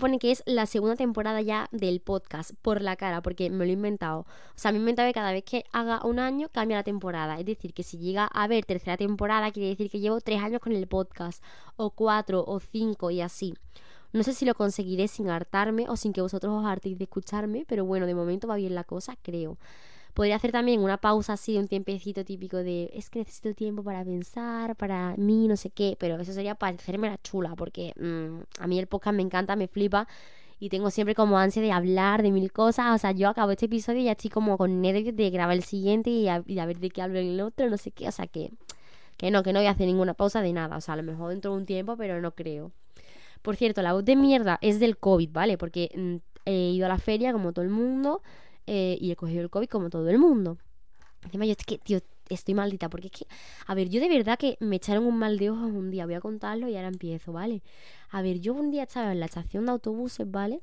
supone que es la segunda temporada ya del podcast, por la cara, porque me lo he inventado. O sea, me he inventado que cada vez que haga un año cambia la temporada. Es decir, que si llega a haber tercera temporada, quiere decir que llevo tres años con el podcast, o cuatro, o cinco, y así. No sé si lo conseguiré sin hartarme o sin que vosotros os hartéis de escucharme, pero bueno, de momento va bien la cosa, creo. Podría hacer también una pausa así, un tiempecito típico de es que necesito tiempo para pensar, para mí, no sé qué, pero eso sería para hacerme la chula, porque mm, a mí el podcast me encanta, me flipa y tengo siempre como ansia de hablar de mil cosas. O sea, yo acabo este episodio y ya estoy como con nervios de grabar el siguiente y a, ver de qué hablo en el otro, no sé qué. O sea, que, que no, que no voy a hacer ninguna pausa de nada. O sea, a lo mejor dentro de un tiempo, pero no creo. Por cierto, la voz de mierda es del COVID, ¿vale? Porque mm, he ido a la feria como todo el mundo. Eh, y he cogido el COVID como todo el mundo. Encima yo es que, tío, estoy maldita, porque es que, a ver, yo de verdad que me echaron un mal de ojos un día, voy a contarlo y ahora empiezo, ¿vale? A ver, yo un día estaba en la estación de autobuses, ¿vale?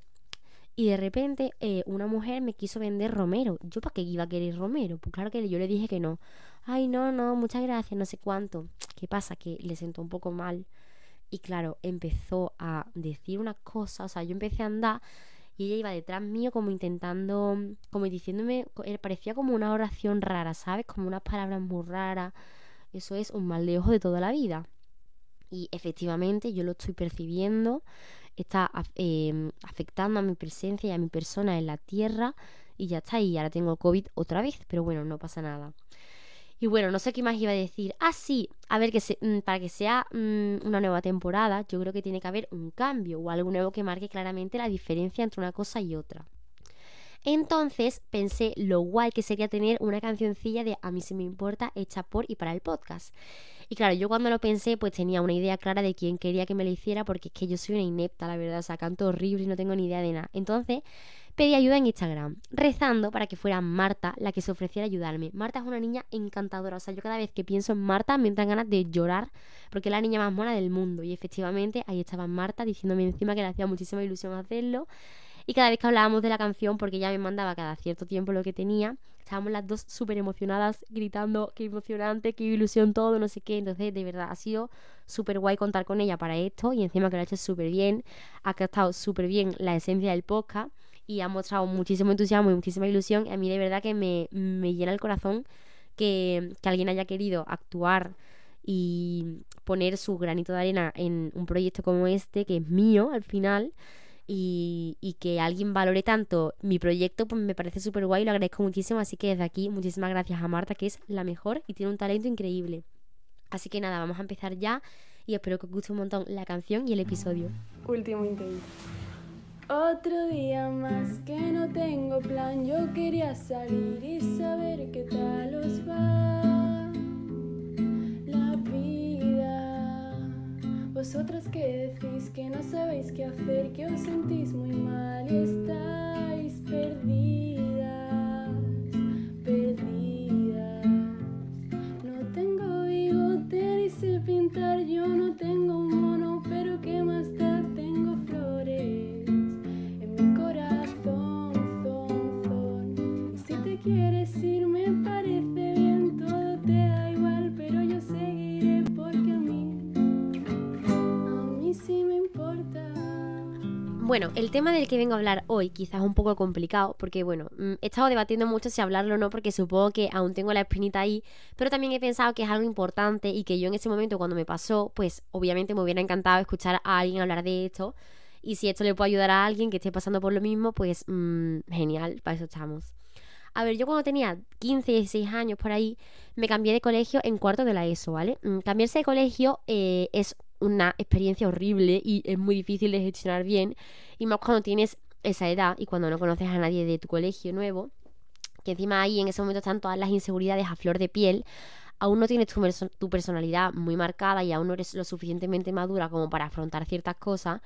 Y de repente eh, una mujer me quiso vender romero. ¿Yo para qué iba a querer romero? Pues claro que yo le dije que no. Ay, no, no, muchas gracias, no sé cuánto. ¿Qué pasa? Que le sentó un poco mal. Y claro, empezó a decir una cosa, o sea, yo empecé a andar y ella iba detrás mío como intentando, como diciéndome, eh, parecía como una oración rara, ¿sabes? Como unas palabras muy raras. Eso es un mal de ojo de toda la vida. Y efectivamente yo lo estoy percibiendo, está em, afectando a mi presencia y a mi persona en la tierra y ya está, y ahora tengo COVID otra vez, pero bueno, no pasa nada. Y bueno, no sé qué más iba a decir. Ah, sí, a ver, que mm, para que sea mm, una nueva temporada, yo creo que tiene que haber un cambio o algo nuevo que marque claramente la diferencia entre una cosa y otra. Entonces pensé lo guay que sería tener una cancioncilla de A mí se me importa hecha por y para el podcast. Y claro, yo cuando lo pensé pues tenía una idea clara de quién quería que me lo hiciera porque es que yo soy una inepta, la verdad, o sea, canto horrible y no tengo ni idea de nada. Entonces pedí ayuda en Instagram, rezando para que fuera Marta la que se ofreciera a ayudarme. Marta es una niña encantadora, o sea, yo cada vez que pienso en Marta me entran ganas de llorar porque es la niña más mona del mundo. Y efectivamente ahí estaba Marta diciéndome encima que le hacía muchísima ilusión hacerlo. Y cada vez que hablábamos de la canción, porque ella me mandaba cada cierto tiempo lo que tenía, estábamos las dos súper emocionadas, gritando qué emocionante, qué ilusión todo, no sé qué. Entonces, de verdad, ha sido súper guay contar con ella para esto y encima que lo ha hecho súper bien, ha captado súper bien la esencia del podcast y ha mostrado muchísimo entusiasmo y muchísima ilusión. A mí de verdad que me, llena el corazón que, alguien haya querido actuar y poner su granito de arena en un proyecto como este, que es mío al final. Y, y, que alguien valore tanto mi proyecto, pues me parece súper guay y lo agradezco muchísimo. Así que desde aquí, muchísimas gracias a Marta, que es la mejor y tiene un talento increíble. Así que nada, vamos a empezar ya y espero que os guste un montón la canción y el episodio. Último intento. Otro día más que no tengo plan, yo quería salir y saber qué tal os va Vosotras que decís que no sabéis qué hacer, que os sentís muy mal y estáis perdidas, perdidas. No tengo bigote ni sé yo no tengo Bueno, el tema del que vengo a hablar hoy quizás es un poco complicado porque, bueno, mm, he estado debatiendo mucho si hablarlo o no porque supongo que aún tengo la espinita ahí, pero también he pensado que es algo importante y que yo en ese momento cuando me pasó, pues obviamente me hubiera encantado escuchar a alguien hablar de esto y si esto le puede ayudar a alguien que esté pasando por lo mismo, pues mmm, genial, para eso estamos. A ver, yo cuando tenía 15, 16 años por ahí, me cambié de colegio en cuarto de la ESO, ¿vale? Mm, cambiarse de colegio eh, es una experiencia horrible y es muy difícil de gestionar bien. Y más cuando tienes esa edad y cuando no conoces a nadie de tu colegio nuevo, que encima ahí en ese momento están todas las inseguridades a flor de piel. Aún no tienes tu, tu personalidad muy marcada y aún no eres lo suficientemente madura como para afrontar ciertas cosas.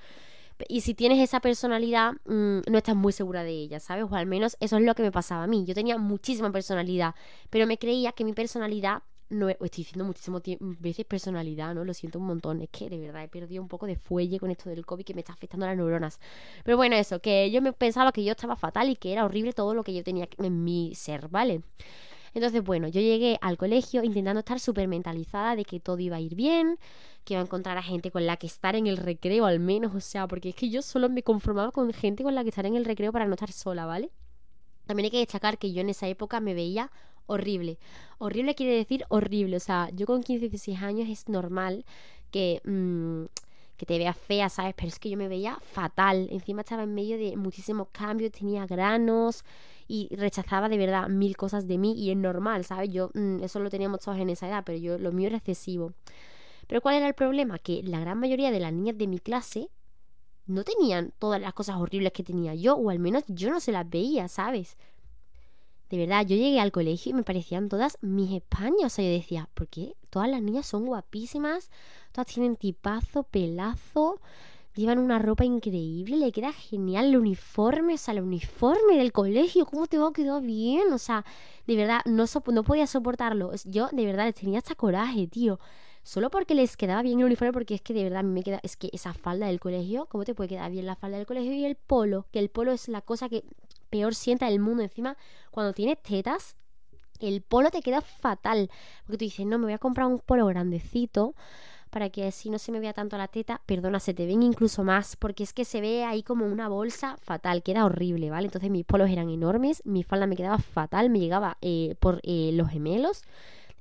Y si tienes esa personalidad, mm, no estás muy segura de ella, ¿sabes? O al menos eso es lo que me pasaba a mí. Yo tenía muchísima personalidad, pero me creía que mi personalidad no estoy diciendo muchísimas veces personalidad, ¿no? Lo siento un montón. Es que de verdad he perdido un poco de fuelle con esto del COVID que me está afectando las neuronas. Pero bueno, eso, que yo me pensaba que yo estaba fatal y que era horrible todo lo que yo tenía en mi ser, ¿vale? Entonces, bueno, yo llegué al colegio intentando estar súper mentalizada de que todo iba a ir bien, que iba a encontrar a gente con la que estar en el recreo al menos, o sea, porque es que yo solo me conformaba con gente con la que estar en el recreo para no estar sola, ¿vale? También hay que destacar que yo en esa época me veía horrible. Horrible quiere decir horrible, o sea, yo con 15, 16 años es normal que... Mm, que te veas fea, ¿sabes? Pero es que yo me veía fatal. Encima estaba en medio de muchísimos cambios, tenía granos y rechazaba de verdad mil cosas de mí y es normal, ¿sabes? Yo, mm, eso lo teníamos todos en esa edad, pero yo, lo mío era excesivo. Pero ¿cuál era el problema? Que la gran mayoría de las niñas de mi clase no tenían todas las cosas horribles que tenía yo, o al menos yo no se las veía, ¿sabes? De verdad, yo llegué al colegio y me parecían todas mis Españas. O sea, yo decía, ¿por qué? Todas las niñas son guapísimas, todas tienen tipazo, pelazo, llevan una ropa increíble, le queda genial el uniforme, o sea, el uniforme del colegio, ¿cómo te va? Quedó bien, o sea, de verdad, no, no podía soportarlo. Yo, de verdad, les tenía hasta coraje, tío. Solo porque les quedaba bien el uniforme, porque es que de verdad me queda, es que esa falda del colegio, ¿cómo te puede quedar bien la falda del colegio? Y el polo, que el polo es la cosa que peor sienta el mundo. Encima, cuando tienes tetas, el polo te queda fatal. Porque tú dices, no, me voy a comprar un polo grandecito para que así no se me vea tanto la teta. Perdona, se te ven incluso más, porque es que se ve ahí como una bolsa fatal, queda horrible, ¿vale? Entonces mis polos eran enormes, mi falda me quedaba fatal, me llegaba eh, por eh, los gemelos,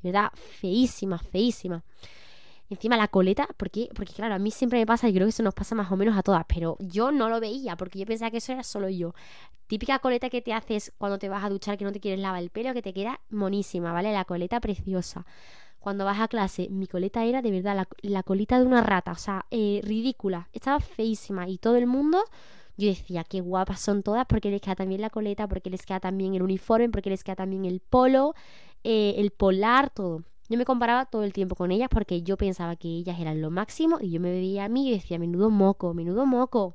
de verdad, feísima, feísima. Encima la coleta, porque, porque claro, a mí siempre me pasa y creo que eso nos pasa más o menos a todas, pero yo no lo veía porque yo pensaba que eso era solo yo. Típica coleta que te haces cuando te vas a duchar que no te quieres lavar el pelo, que te queda monísima, ¿vale? La coleta preciosa. Cuando vas a clase, mi coleta era de verdad la, colita de una rata, o sea, eh, ridícula. Estaba feísima y todo el mundo yo decía, qué guapas son todas, porque les queda también la coleta, porque les queda también el uniforme, porque les queda también el polo, eh, el polar, todo. Yo me comparaba todo el tiempo con ellas porque yo pensaba que ellas eran lo máximo y yo me veía a mí y decía, menudo moco, menudo moco.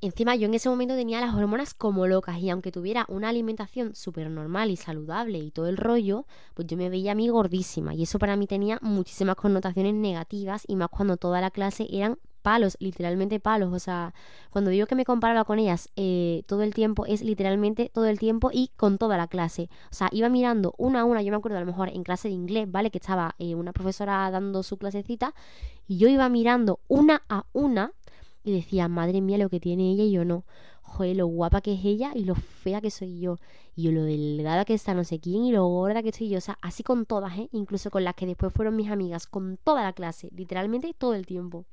Encima yo en ese momento tenía las hormonas como locas y aunque tuviera una alimentación súper normal y saludable y todo el rollo, pues yo me veía a mí gordísima y eso para mí tenía muchísimas connotaciones negativas y más cuando toda la clase eran palos, literalmente palos. O sea, cuando digo que me comparaba con ellas eh, todo el tiempo, es literalmente todo el tiempo y con toda la clase. O sea, iba mirando una a una, yo me acuerdo a lo mejor en clase de inglés, ¿vale? Que estaba eh, una profesora dando su clasecita y yo iba mirando una a una y decía, madre mía, lo que tiene ella y yo no. Joder, lo guapa que es ella y lo fea que soy yo. Y yo lo delgada que está no sé quién y lo gorda que estoy yo. O sea, así con todas, ¿eh? Incluso con las que después fueron mis amigas, con toda la clase, literalmente todo el tiempo.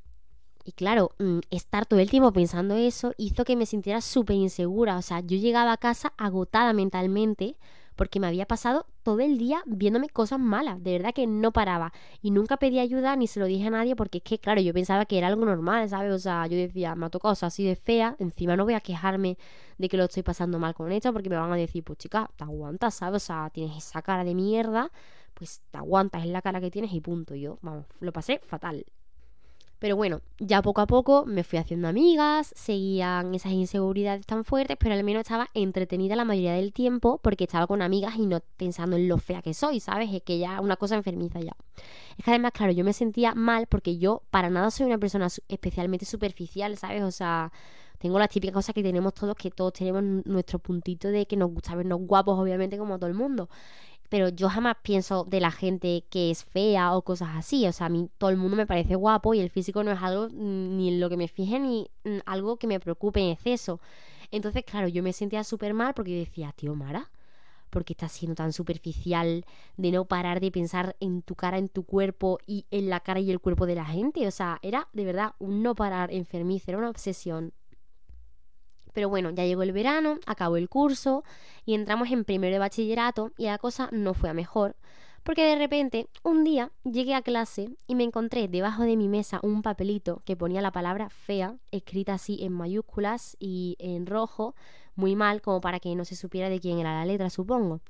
Y claro, mm, estar todo el tiempo pensando eso hizo que me sintiera súper insegura. O sea, yo llegaba a casa agotada mentalmente porque me había pasado todo el día viéndome cosas malas. De verdad que no paraba. Y nunca pedí ayuda ni se lo dije a nadie porque es que, claro, yo pensaba que era algo normal, ¿sabes? O sea, yo decía, me ha tocado así de fea. Encima no voy a quejarme de que lo estoy pasando mal con esto porque me van a decir, pues chica, te aguantas, ¿sabes? O sea, tienes esa cara de mierda, pues te aguantas, es la cara que tienes y punto. Yo, vamos, lo pasé fatal. Pero bueno, ya poco a poco me fui haciendo amigas, seguían esas inseguridades tan fuertes, pero al menos estaba entretenida la mayoría del tiempo porque estaba con amigas y no pensando en lo fea que soy, ¿sabes? Es que ya una cosa enfermiza ya. Es que además, claro, yo me sentía mal porque yo para nada soy una persona especialmente superficial, ¿sabes? O sea, tengo las típicas cosas que tenemos todos, que todos tenemos nuestro puntito de que nos gusta vernos guapos, obviamente, como todo el mundo pero yo jamás pienso de la gente que es fea o cosas así. O sea, a mí todo el mundo me parece guapo y el físico no es algo ni en lo que me fije ni algo que me preocupe en exceso. Entonces, claro, yo me sentía súper mal porque decía, tío Mara, ¿por qué estás siendo tan superficial de no parar de pensar en tu cara, en tu cuerpo y en la cara y el cuerpo de la gente? O sea, era de verdad un no parar enfermizo, era una obsesión. Pero bueno, ya llegó el verano, acabó el curso y entramos en primero de bachillerato y la cosa no fue a mejor. Porque de repente, un día llegué a clase y me encontré debajo de mi mesa un papelito que ponía la palabra fea, escrita así en mayúsculas y en rojo, muy mal, como para que no se supiera de quién era la letra, supongo.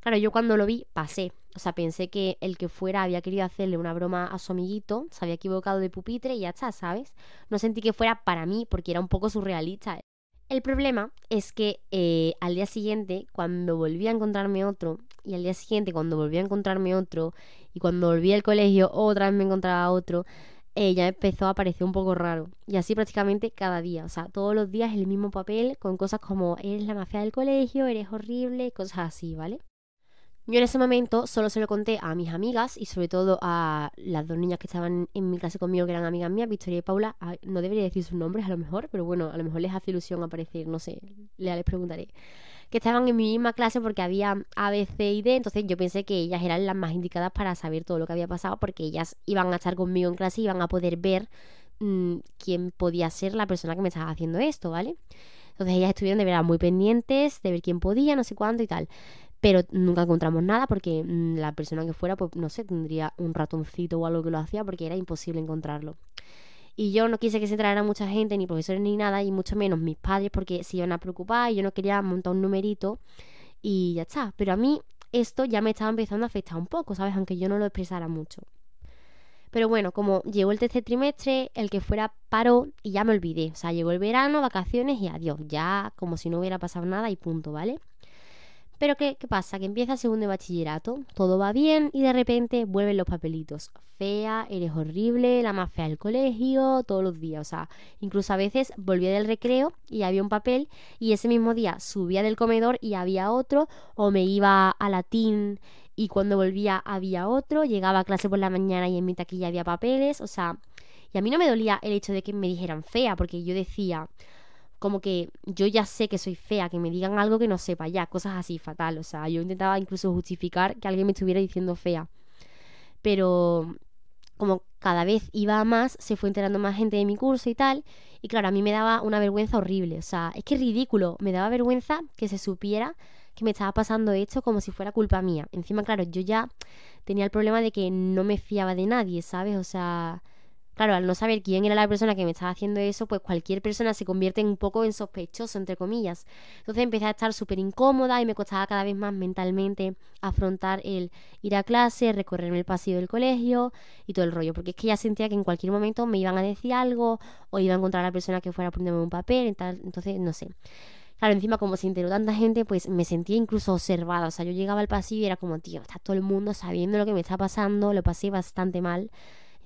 Claro, yo cuando lo vi pasé. O sea, pensé que el que fuera había querido hacerle una broma a su amiguito, se había equivocado de pupitre y ya está, ¿sabes? No sentí que fuera para mí porque era un poco surrealista. El problema es que eh, al día siguiente, cuando volví a encontrarme otro, y al día siguiente, cuando volví a encontrarme otro, y cuando volví al colegio, otra vez me encontraba otro, ella empezó a aparecer un poco raro. Y así prácticamente cada día. O sea, todos los días el mismo papel con cosas como eres la mafia del colegio, eres horrible, cosas así, ¿vale? Yo en ese momento solo se lo conté a mis amigas y sobre todo a las dos niñas que estaban en mi clase conmigo, que eran amigas mías, Victoria y Paula. No debería decir sus nombres a lo mejor, pero bueno, a lo mejor les hace ilusión aparecer, no sé, ya les preguntaré. Que estaban en mi misma clase porque había A, B, C y D, entonces yo pensé que ellas eran las más indicadas para saber todo lo que había pasado porque ellas iban a estar conmigo en clase y iban a poder ver mm, quién podía ser la persona que me estaba haciendo esto, ¿vale? Entonces ellas estuvieron de verdad muy pendientes de ver quién podía, no sé cuánto y tal pero nunca encontramos nada porque mm, la persona que fuera, pues no sé, tendría un ratoncito o algo que lo hacía porque era imposible encontrarlo. Y yo no quise que se entrara mucha gente, ni profesores ni nada, y mucho menos mis padres porque se iban a preocupar y yo no quería montar un numerito y ya está. Pero a mí esto ya me estaba empezando a afectar un poco, ¿sabes? Aunque yo no lo expresara mucho. Pero bueno, como llegó el tercer trimestre, el que fuera paró y ya me olvidé. O sea, llegó el verano, vacaciones y adiós. Ya como si no hubiera pasado nada y punto, ¿vale? Pero ¿qué, pasa? Que empieza segundo de bachillerato, todo va bien y de repente vuelven los papelitos. Fea, eres horrible, la más fea del colegio, todos los días. O sea, incluso a veces volvía del recreo y había un papel y ese mismo día subía del comedor y había otro o me iba a latín y cuando volvía había otro, llegaba a clase por la mañana y en mi taquilla había papeles, o sea, y a mí no me dolía el hecho de que me dijeran fea, porque yo decía, como que yo ya sé que soy fea, que me digan algo que no sepa ya, cosas así fatal. O sea, yo intentaba incluso justificar que alguien me estuviera diciendo fea. Pero como cada vez iba más, se fue enterando más gente de mi curso y tal. Y claro, a mí me daba una vergüenza horrible. O sea, es que ridículo. Me daba vergüenza que se supiera que me estaba pasando esto como si fuera culpa mía. Encima, claro, yo ya tenía el problema de que no me fiaba de nadie, ¿sabes? O sea, Claro, al no saber quién era la persona que me estaba haciendo eso, pues cualquier persona se convierte un poco en sospechoso, entre comillas. Entonces empecé a estar súper incómoda y me costaba cada vez más mentalmente afrontar el ir a clase, recorrerme el pasillo del colegio y todo el rollo, porque es que ya sentía que en cualquier momento me iban a decir algo o iba a encontrar a la persona que fuera a ponerme un papel, y entonces no sé. Claro, encima como se enteró tanta gente, pues me sentía incluso observada. O sea, yo llegaba al pasillo y era como, tío, está todo el mundo sabiendo lo que me está pasando, lo pasé bastante mal.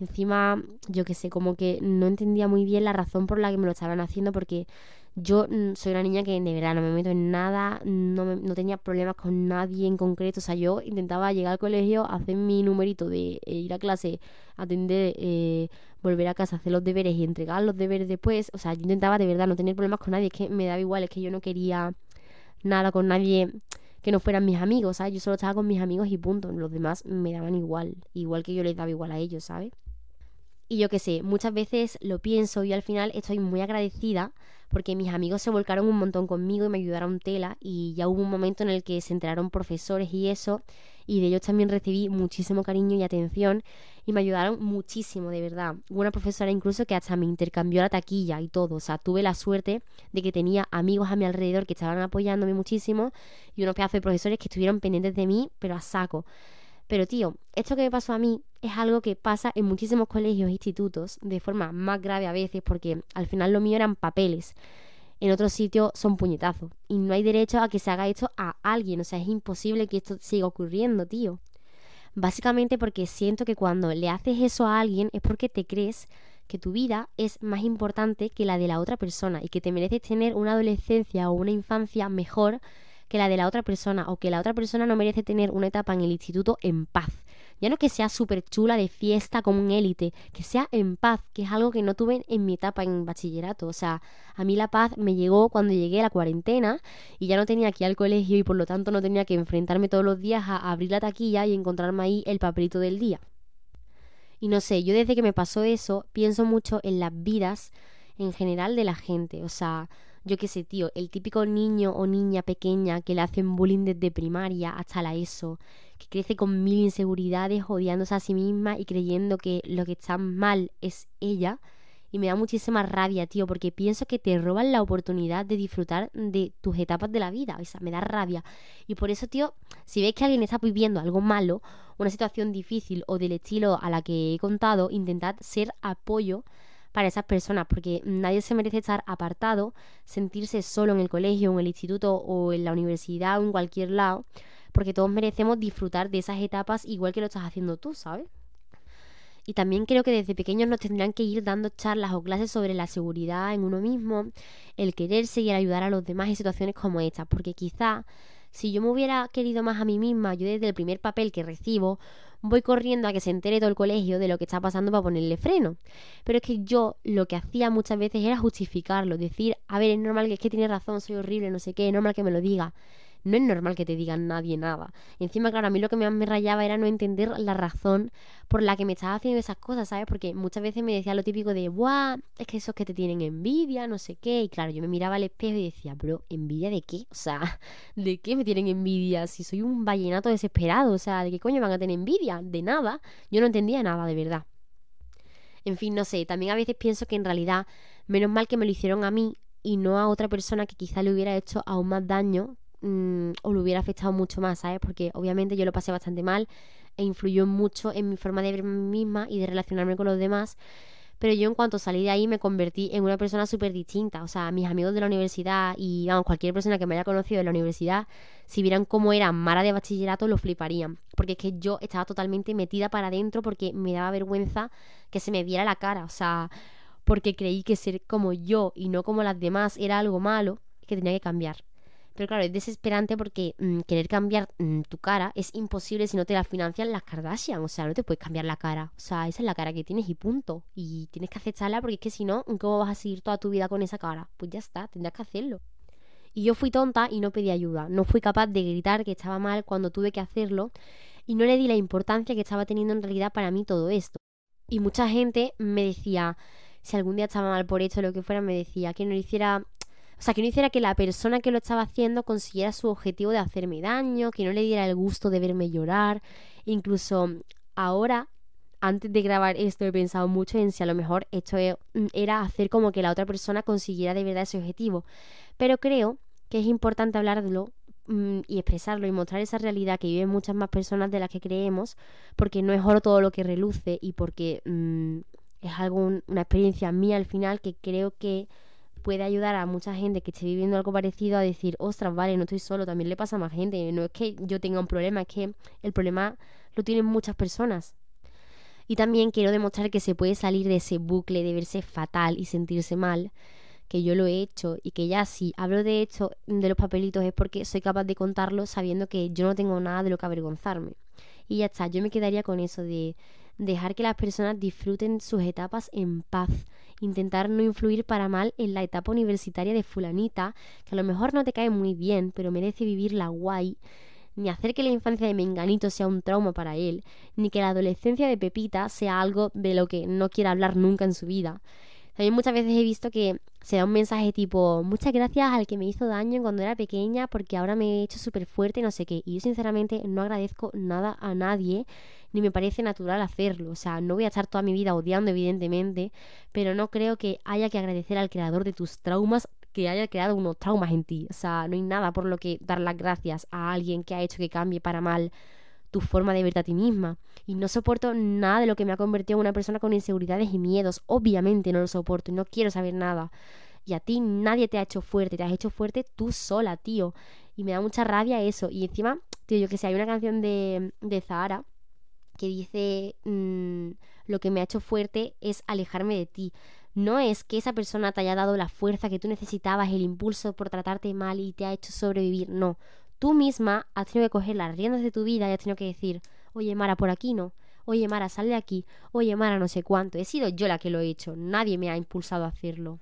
Encima, yo qué sé, como que no entendía muy bien la razón por la que me lo estaban haciendo porque yo mm, soy una niña que de verdad no me meto en nada, no, no tenía problemas con nadie en concreto. O sea, yo intentaba llegar al colegio, hacer mi numerito de eh, ir a clase, atender, eh, volver a casa, hacer los deberes y entregar los deberes después. O sea, yo intentaba de verdad no tener problemas con nadie, es que me daba igual, es que yo no quería nada con nadie que no fueran mis amigos, ¿sabes? Yo solo estaba con mis amigos y punto. Los demás me daban igual, igual que yo les daba igual a ellos, ¿sabes? Y yo qué sé, muchas veces lo pienso y al final estoy muy agradecida porque mis amigos se volcaron un montón conmigo y me ayudaron tela y ya hubo un momento en el que se enteraron profesores y eso y de ellos también recibí muchísimo cariño y atención y me ayudaron muchísimo, de verdad. Hubo una profesora incluso que hasta me intercambió la taquilla y todo, o sea, tuve la suerte de que tenía amigos a mi alrededor que estaban apoyándome muchísimo y unos pedazos de profesores que estuvieron pendientes de mí, pero a saco. Pero tío, esto que me pasó a mí es algo que pasa en muchísimos colegios e institutos de forma más grave a veces porque al final lo mío eran papeles. En otros sitios son puñetazos. Y no hay derecho a que se haga esto a alguien. O sea, es imposible que esto siga ocurriendo, tío. Básicamente porque siento que cuando le haces eso a alguien es porque te crees que tu vida es más importante que la de la otra persona y que te mereces tener una adolescencia o una infancia mejor que la de la otra persona o que la otra persona no merece tener una etapa en el instituto en paz. Ya no que sea súper chula de fiesta como un élite, que sea en paz, que es algo que no tuve en mi etapa en bachillerato. O sea, a mí la paz me llegó cuando llegué a la cuarentena y ya no tenía que ir al colegio y por lo tanto no tenía que enfrentarme todos los días a abrir la taquilla y encontrarme ahí el papelito del día. Y no sé, yo desde que me pasó eso pienso mucho en las vidas en general de la gente. O sea, yo qué sé, tío, el típico niño o niña pequeña que le hacen bullying desde primaria hasta la ESO, que crece con mil inseguridades, odiándose a sí misma y creyendo que lo que está mal es ella. Y me da muchísima rabia, tío, porque pienso que te roban la oportunidad de disfrutar de tus etapas de la vida. O sea, me da rabia. Y por eso, tío, si ves que alguien está viviendo algo malo, una situación difícil o del estilo a la que he contado, intentad ser apoyo para esas personas, porque nadie se merece estar apartado, sentirse solo en el colegio, en el instituto o en la universidad o en cualquier lado, porque todos merecemos disfrutar de esas etapas igual que lo estás haciendo tú, ¿sabes? Y también creo que desde pequeños nos tendrán que ir dando charlas o clases sobre la seguridad en uno mismo, el quererse y el ayudar a los demás en situaciones como estas, porque quizá Si yo me hubiera querido más a mí misma, yo desde el primer papel que recibo, voy corriendo a que se entere todo el colegio de lo que está pasando para ponerle freno. Pero es que yo lo que hacía muchas veces era justificarlo, decir, a ver, es normal que es que tiene razón, soy horrible, no sé qué, es normal que me lo diga no es normal que te digan nadie nada. encima, claro, a mí lo que más me rayaba era no entender la razón por la que me estaba haciendo esas cosas, ¿sabes? Porque muchas veces me decía lo típico de, ¡buah! Es que esos que te tienen envidia, no sé qué. Y claro, yo me miraba al espejo y decía, bro, ¿envidia de qué? O sea, ¿de qué me tienen envidia? Si soy un vallenato desesperado, o sea, ¿de qué coño van a tener envidia? De nada. Yo no entendía nada, de verdad. En fin, no sé, también a veces pienso que en realidad, menos mal que me lo hicieron a mí y no a otra persona que quizá le hubiera hecho aún más daño Mm, o lo hubiera afectado mucho más, ¿sabes? Porque obviamente yo lo pasé bastante mal e influyó mucho en mi forma de ver mí misma y de relacionarme con los demás. Pero yo en cuanto salí de ahí me convertí en una persona súper distinta. O sea, mis amigos de la universidad y vamos, cualquier persona que me haya conocido en la universidad, si vieran cómo era Mara de bachillerato, lo fliparían. Porque es que yo estaba totalmente metida para adentro porque me daba vergüenza que se me viera la cara. O sea, porque creí que ser como yo y no como las demás era algo malo que tenía que cambiar. Pero claro, es desesperante porque mm, querer cambiar mm, tu cara es imposible si no te la financian las Kardashian. O sea, no te puedes cambiar la cara. O sea, esa es la cara que tienes y punto. Y tienes que aceptarla porque es que si no, ¿cómo vas a seguir toda tu vida con esa cara? Pues ya está, tendrás que hacerlo. Y yo fui tonta y no pedí ayuda. No fui capaz de gritar que estaba mal cuando tuve que hacerlo. Y no le di la importancia que estaba teniendo en realidad para mí todo esto. Y mucha gente me decía, si algún día estaba mal por esto o lo que fuera, me decía que no le hiciera o sea, que no hiciera que la persona que lo estaba haciendo consiguiera su objetivo de hacerme daño, que no le diera el gusto de verme llorar. Incluso ahora, antes de grabar esto, he pensado mucho en si a lo mejor esto e, mm, era hacer como que la otra persona consiguiera de verdad ese objetivo. Pero creo que es importante hablarlo mm, y expresarlo y mostrar esa realidad que viven muchas más personas de las que creemos, porque no es oro todo lo que reluce y porque mm, es algo, una experiencia mía al final que creo que puede ayudar a mucha gente que esté viviendo algo parecido a decir, ostras, vale, no estoy solo, también le pasa a más gente. No es que yo tenga un problema, es que el problema lo tienen muchas personas. Y también quiero demostrar que se puede salir de ese bucle de verse fatal y sentirse mal, que yo lo he hecho y que ya si hablo de hecho de los papelitos es porque soy capaz de contarlo sabiendo que yo no tengo nada de lo que avergonzarme. Y ya está, yo me quedaría con eso de dejar que las personas disfruten sus etapas en paz intentar no influir para mal en la etapa universitaria de fulanita, que a lo mejor no te cae muy bien, pero merece vivirla guay, ni hacer que la infancia de Menganito sea un trauma para él, ni que la adolescencia de Pepita sea algo de lo que no quiera hablar nunca en su vida. También muchas veces he visto que se da un mensaje tipo, muchas gracias al que me hizo daño cuando era pequeña porque ahora me he hecho súper fuerte, no sé qué. Y yo sinceramente no agradezco nada a nadie ni me parece natural hacerlo. O sea, no voy a estar toda mi vida odiando, evidentemente, pero no creo que haya que agradecer al creador de tus traumas que haya creado unos traumas en ti. O sea, no hay nada por lo que dar las gracias a alguien que ha hecho que cambie para mal tu forma de verte a ti misma. Y no soporto nada de lo que me ha convertido en una persona con inseguridades y miedos. Obviamente no lo soporto y no quiero saber nada. Y a ti nadie te ha hecho fuerte, te has hecho fuerte tú sola, tío. Y me da mucha rabia eso. Y encima, tío, yo que sé, hay una canción de, de Zahara que dice mm, lo que me ha hecho fuerte es alejarme de ti. No es que esa persona te haya dado la fuerza que tú necesitabas, el impulso por tratarte mal y te ha hecho sobrevivir. No. Tú misma has tenido que coger las riendas de tu vida y has tenido que decir, oye Mara, por aquí no. Oye Mara, sal de aquí. Oye Mara, no sé cuánto. He sido yo la que lo he hecho. Nadie me ha impulsado a hacerlo.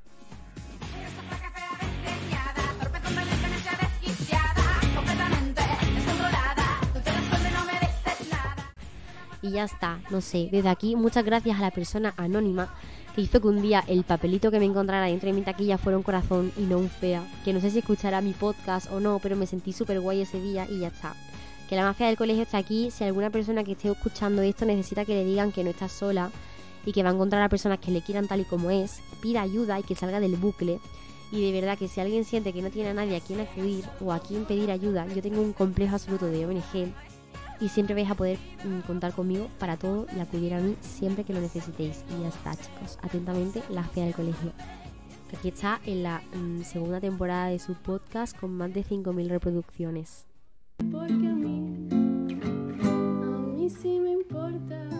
y ya está, no sé. Desde aquí, muchas gracias a la persona anónima que hizo que un día el papelito que me encontrara dentro de mi taquilla fuera un corazón y no un fea. Que no sé si escuchará mi podcast o no, pero me sentí súper guay ese día y ya está. Que la mafia del colegio está aquí. Si alguna persona que esté escuchando esto necesita que le digan que no está sola y que va a encontrar a personas que le quieran tal y como es, pida ayuda y que salga del bucle. Y de verdad que si alguien siente que no tiene a nadie a quien acudir o a quien pedir ayuda, yo tengo un complejo absoluto de ONG y siempre vais a poder mm, contar conmigo para todo y acudir a mí siempre que lo necesitéis. Y ya está, chicos. Atentamente, la fea del colegio. Aquí está en la mm, segunda temporada de su podcast con más de 5.000 reproducciones. Porque a mí, a mí sí me importa.